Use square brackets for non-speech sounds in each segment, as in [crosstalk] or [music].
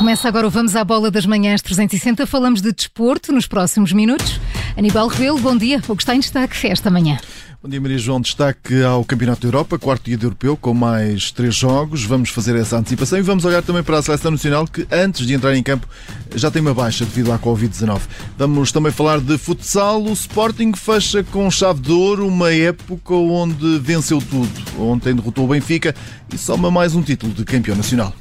Começa agora o Vamos à Bola das Manhãs 360. Falamos de desporto nos próximos minutos. Aníbal Rebelo, bom dia. O que está em destaque esta manhã? Bom dia, Maria João. Destaque ao Campeonato da Europa, quarto dia de europeu, com mais três jogos. Vamos fazer essa antecipação e vamos olhar também para a Seleção Nacional, que antes de entrar em campo já tem uma baixa devido à Covid-19. Vamos também falar de futsal. O Sporting fecha com chave de ouro uma época onde venceu tudo. Ontem derrotou o Benfica e soma mais um título de campeão nacional.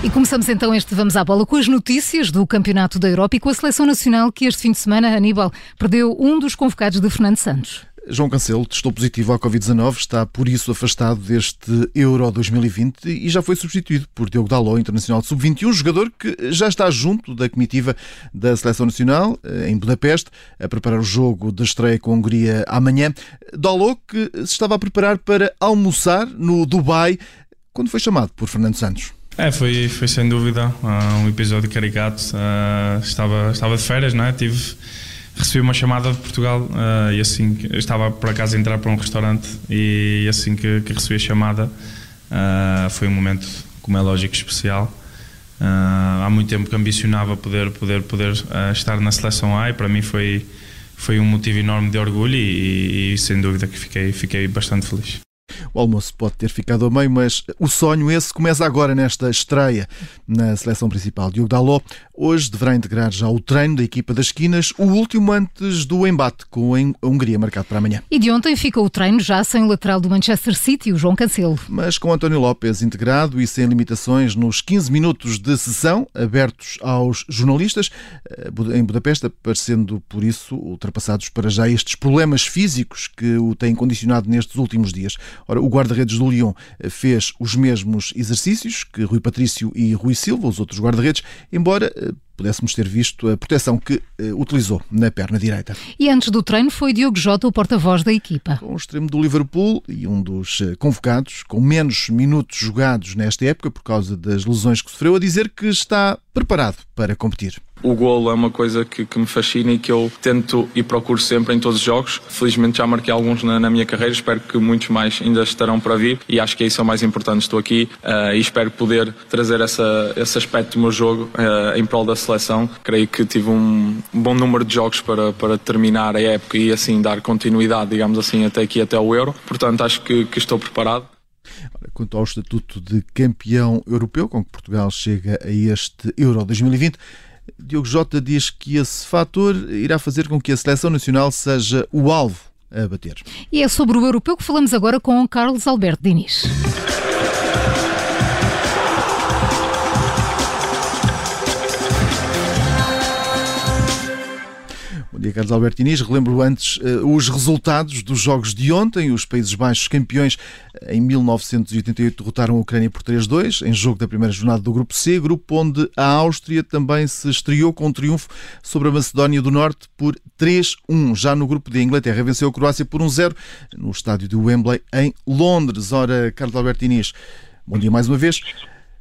E começamos então este Vamos à Bola com as notícias do Campeonato da Europa e com a Seleção Nacional que este fim de semana, Aníbal, perdeu um dos convocados de Fernando Santos. João Cancelo testou positivo à Covid-19, está por isso afastado deste Euro 2020 e já foi substituído por Diogo Dalot, internacional de sub-21, jogador que já está junto da comitiva da Seleção Nacional eh, em Budapeste, a preparar o jogo de estreia com a Hungria amanhã. Dalot que se estava a preparar para almoçar no Dubai quando foi chamado por Fernando Santos. É, foi, foi sem dúvida uh, um episódio caricato. Uh, estava, estava de férias, não é? Tive, recebi uma chamada de Portugal uh, e assim estava por acaso a entrar para um restaurante e assim que, que recebi a chamada foi um momento, como é lógico, especial. há muito tempo que ambicionava poder, poder, poder estar na seleção A e para mim foi, foi um motivo enorme de orgulho e, e, e sem dúvida que fiquei, fiquei bastante feliz. O almoço pode ter ficado a meio, mas o sonho esse começa agora nesta estreia na seleção principal. Diogo Dalot hoje deverá integrar já o treino da equipa das esquinas, o último antes do embate com a Hungria marcado para amanhã. E de ontem fica o treino já sem o lateral do Manchester City, o João Cancelo. Mas com António Lopes integrado e sem limitações nos 15 minutos de sessão abertos aos jornalistas eh, em Budapeste, aparecendo por isso ultrapassados para já estes problemas físicos que o têm condicionado nestes últimos dias. Ora, o guarda-redes do Lyon eh, fez os mesmos exercícios que Rui Patrício e Rui Silva, os outros guarda-redes, embora eh, pudéssemos ter visto a proteção que uh, utilizou na perna direita. E antes do treino foi Diogo Jota o porta-voz da equipa. Com o extremo do Liverpool e um dos convocados, com menos minutos jogados nesta época por causa das lesões que sofreu, a dizer que está preparado para competir. O golo é uma coisa que, que, me fascina e que eu tento e procuro sempre em todos os jogos. Felizmente já marquei alguns na, na, minha carreira, espero que muitos mais ainda estarão para vir e acho que é isso é o mais importante. Estou aqui uh, e espero poder trazer essa, esse aspecto do meu jogo uh, em prol da seleção. Creio que tive um bom número de jogos para, para terminar a época e assim dar continuidade, digamos assim, até aqui, até o Euro. Portanto, acho que, que estou preparado. Quanto ao estatuto de campeão europeu, com que Portugal chega a este Euro 2020, Diogo Jota diz que esse fator irá fazer com que a seleção nacional seja o alvo a bater. E é sobre o europeu que falamos agora com Carlos Alberto Diniz. Bom dia, Carlos Alberto Inês. Relembro antes uh, os resultados dos jogos de ontem. Os Países Baixos, campeões uh, em 1988, derrotaram a Ucrânia por 3-2, em jogo da primeira jornada do Grupo C, grupo onde a Áustria também se estreou com um triunfo sobre a Macedónia do Norte por 3-1. Já no grupo D, a Inglaterra venceu a Croácia por 1-0 no estádio de Wembley, em Londres. Ora, Carlos Alberto Inês, bom dia mais uma vez.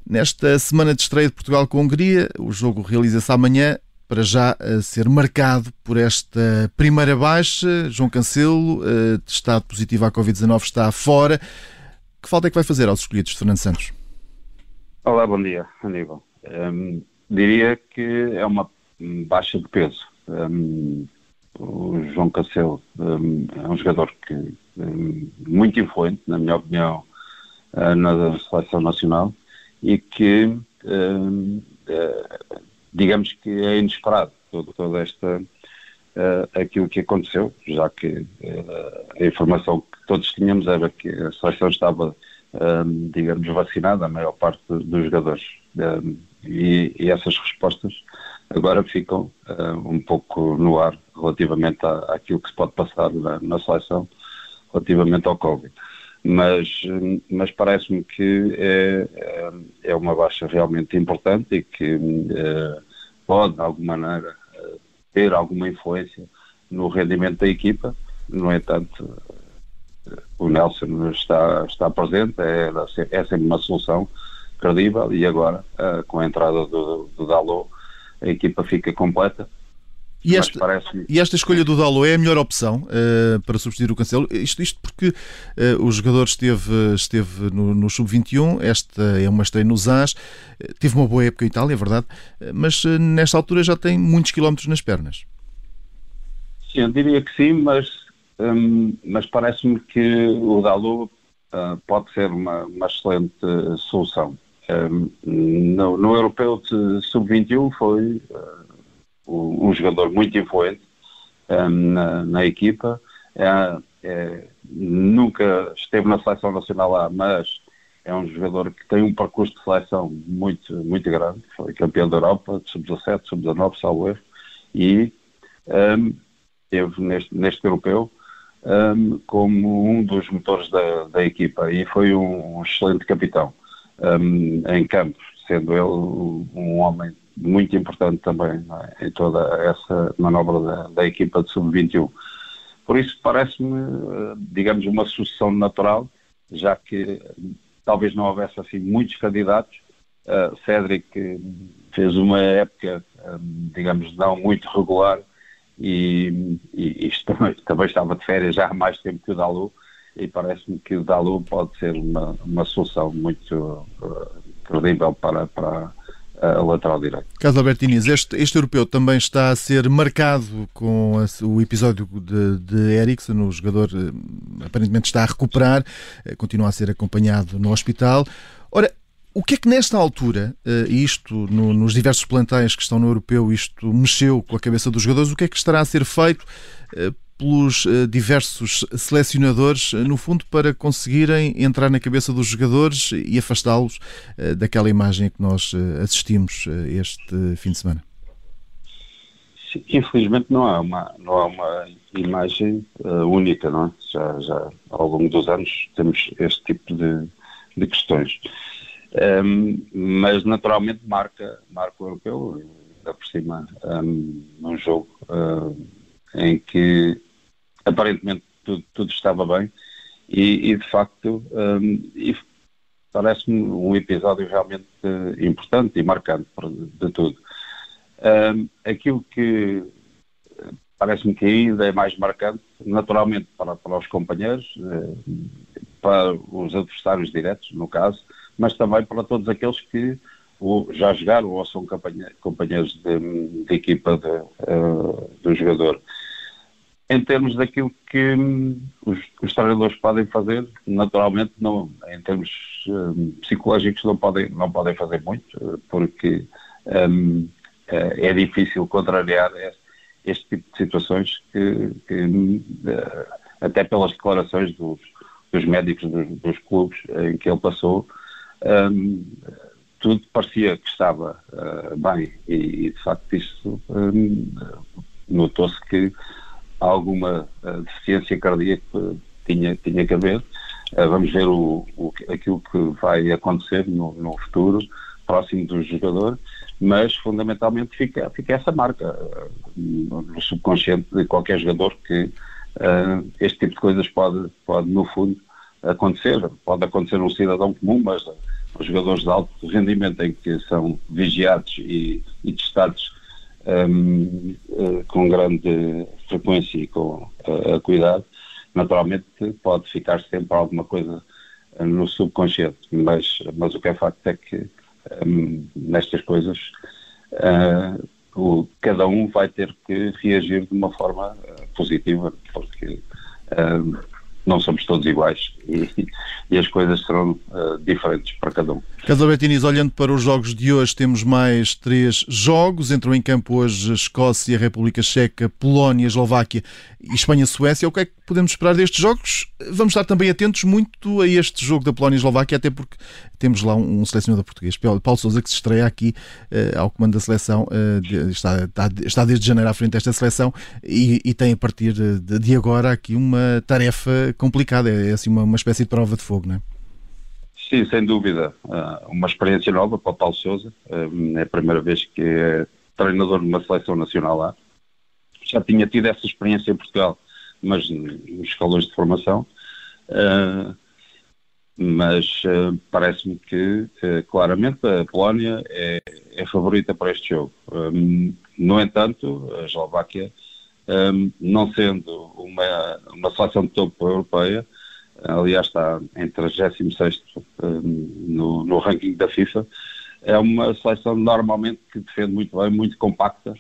Nesta semana de estreia de Portugal com a Hungria, o jogo realiza-se amanhã para já a ser marcado por esta primeira baixa. João Cancelo, eh, testado positivo à Covid-19, está fora. Que falta é que vai fazer aos escolhidos Fernando Santos? Olá, bom dia, Aníbal. Um, diria que é uma baixa de peso. Um, o João Cancelo um, é um jogador que muito influente, na minha opinião, uh, na seleção nacional e que uh, digamos que é inesperado todo, toda esta uh, aquilo que aconteceu, já que uh, a informação que todos tínhamos era que a seleção estava, um, digamos, vacinada, a maior parte dos jogadores. E, e, essas respostas agora ficam um pouco no ar relativamente à, àquilo que se pode passar na, na seleção relativamente ao Covid mas, mas parece-me que é, é, é uma baixa realmente importante e que pode, de alguma maneira, uh, ter alguma influência no rendimento da equipa. No entanto, uh, o Nelson está, está presente, é, é sempre uma solução credível e agora, com a entrada do, do Dalot, a equipa fica completa E esta, e esta, escolha do Dalo é a melhor opção uh, para substituir o Cancelo? Isto, isto porque uh, o jogador esteve, esteve no, no Sub-21, esta é uma estreia nos AS, teve uma boa época em Itália, é verdade, mas nesta altura já tem muitos quilómetros nas pernas. Sim, eu diria que sim, mas, um, mas parece-me que o Dalo pode ser uma, uma excelente solução. Um, no, no Europeu de Sub-21 foi um jogador muito influente um, na, na, equipa. É, é, nunca esteve na seleção nacional lá, mas é um jogador que tem um percurso de seleção muito, muito grande. Foi campeão da Europa, sub-17, sub-19, salvo erro, e um, esteve neste, neste europeu um, como um dos motores da, da equipa e foi um, um excelente capitão em campo, sendo ele um homem muito importante também é? em toda essa manobra da, da equipa de sub-21. Por isso parece-me, eh, digamos, uma sucessão natural, já que talvez não houvesse assim muitos candidatos. Uh, Cédric fez uma época, digamos, não muito regular e, e isto também, [laughs] também, estava de férias já há mais tempo que o Dalu e parece-me que o Dalu pode ser uma, uma solução muito uh, credível para, para, a lateral direito. Carlos Albertiniz, este, este europeu também está a ser marcado com o episódio de, de Eriksen, o jogador eh, aparentemente está a recuperar, eh, continua a ser acompanhado no hospital. Ora, o que é que nesta altura, eh, isto no, nos diversos plantéis que estão no europeu, isto mexeu com a cabeça dos jogadores, o que é que estará a ser feito pelos uh, diversos selecionadores, uh, no fundo, para conseguirem entrar na cabeça dos jogadores e afastá-los uh, daquela imagem que nós assistimos este fim de semana? Infelizmente não há uma, não há uma imagem única, não é? Já, já ao longo dos anos temos este tipo de, de questões. Um, ehm, mas naturalmente marca, marca o europeu, ainda por cima, um, um jogo em que aparentemente tudo, tudo estava bem e, e de facto um, parece-me um episódio realmente uh, importante e marcante de tudo. Um, aquilo que parece-me que ainda é mais marcante, naturalmente para, para os companheiros, uh, para os adversários diretos, no caso, mas também para todos aqueles que já jogaram ou são companheiros de, de equipa de, uh, do jogador em termos daquilo que hum, os, os, treinadores podem fazer, naturalmente, não, em termos um, psicológicos, não podem, não podem fazer muito, porque um, é, é difícil contrariar este tipo de situações que, que hum, até pelas declarações dos, dos médicos dos, dos, clubes em que ele passou, um, tudo parecia que estava uh, bem. E, de facto, isso hum, notou-se que alguma uh, deficiência cardíaca tinha, tinha que haver. Uh, vamos ver o, o, aquilo que vai acontecer no, no futuro, próximo do jogador, mas fundamentalmente fica, fica essa marca uh, no subconsciente de qualquer jogador que este tipo de coisas pode, pode, no fundo, acontecer. Pode acontecer um cidadão comum, mas os jogadores de alto rendimento em que são vigiados e, e testados um, uh, com grande frequência e com uh, cuidado, naturalmente pode ficar sempre alguma coisa uh, no subconsciente, mas, mas o que é facto é que um, nestas coisas o, cada um vai ter que reagir de uma forma positiva, porque não somos todos iguais e, e as coisas serão uh, diferentes para cada um. Casa Bettinis, olhando para os jogos de hoje, temos mais três jogos. Entram em campo hoje Escócia, República Checa, Polónia, Eslováquia e Espanha-Suécia. O que é que podemos esperar destes jogos? Vamos estar também atentos muito a este jogo da Polónia e Eslováquia, até porque temos lá um, selecionador português, Paulo Sousa, que se estreia aqui uh, ao comando da seleção, uh, está, está, está, desde janeiro à frente desta seleção e, e tem a partir de, de, agora aqui uma tarefa complicada, é, assim uma, uma espécie de prova de fogo, não é? Sim, sem dúvida. Uh, uma experiência nova para o Paulo Sousa. é a primeira vez que é treinador de uma seleção nacional lá. Já tinha tido essa experiência em Portugal, mas nos escalões de formação. Uh, mas parece-me que claramente a Polónia é, é, favorita para este jogo. No entanto, a Eslováquia, um, não sendo uma, uma seleção de topo europeia, aliás está em 36 um, no, no ranking da FIFA, é uma seleção normalmente que defende muito bem, muito compacta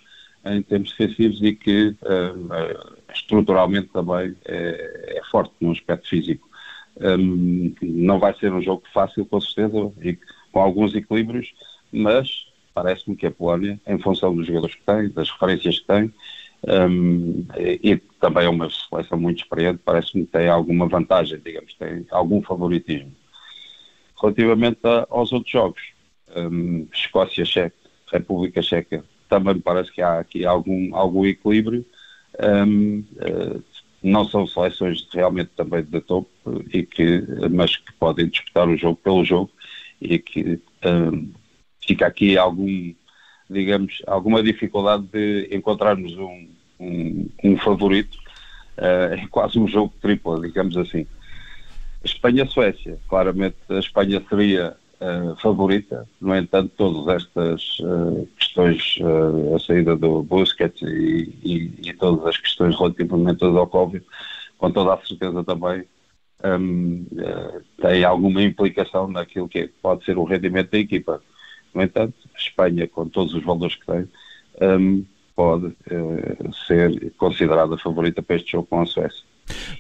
em termos defensivos e que uh, estruturalmente também é, é, forte no aspecto físico. Um, não vai ser um jogo fácil, com certeza, e com alguns equilíbrios, mas parece-me que a Polónia, em função dos jogadores que tem, das referências que tem, um, e, também é uma seleção muito experiente, parece-me que tem alguma vantagem, digamos, tem algum favoritismo. Relativamente a, aos outros jogos, um, Escócia, Checa, República Checa, também parece que há aqui algum, algum equilíbrio. Um, uh, não são seleções realmente também de topo, e que, mas que podem disputar o jogo pelo jogo e que fica aqui algum, digamos, alguma dificuldade de encontrarmos um, um, um favorito. Uh, é quase um jogo triplo, digamos assim. Espanha-Suécia, claramente a Espanha seria uh, favorita, no entanto, todas estas uh, questões, a saída do Busquets e, e, e, todas as questões relativamente ao Covid, com toda a certeza também um, tem alguma implicação naquilo que pode ser o rendimento da equipa. No entanto, a Espanha, com todos os valores que tem, um, pode ser considerada favorita para este jogo com a Suécia.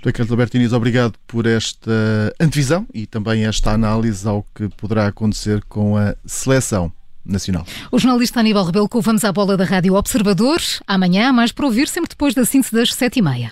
Ricardo Albertiniz, obrigado por esta antevisão e também esta análise ao que poderá acontecer com a seleção nacional. O jornalista Aníbal Rebelo com Vamos à Bola da Rádio Observador. Amanhã, mais para ouvir, sempre depois da síntese das sete e meia.